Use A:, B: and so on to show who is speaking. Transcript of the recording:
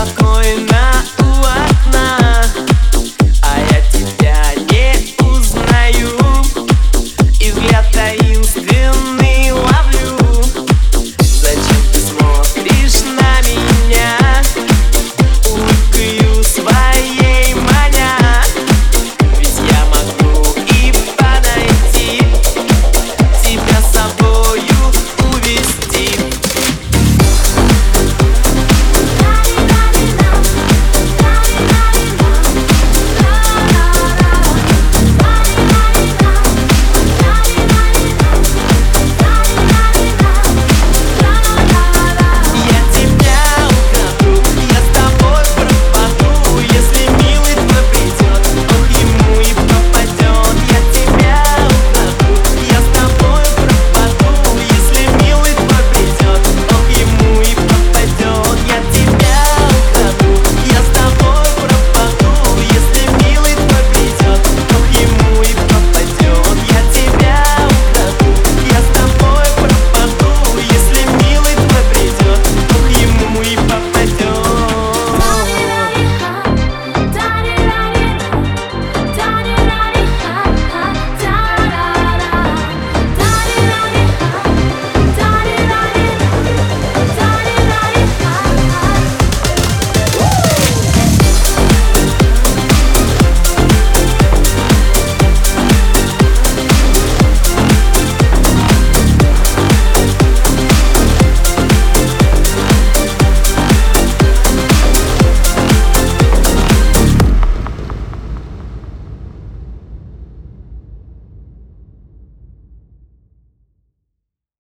A: I'm on now.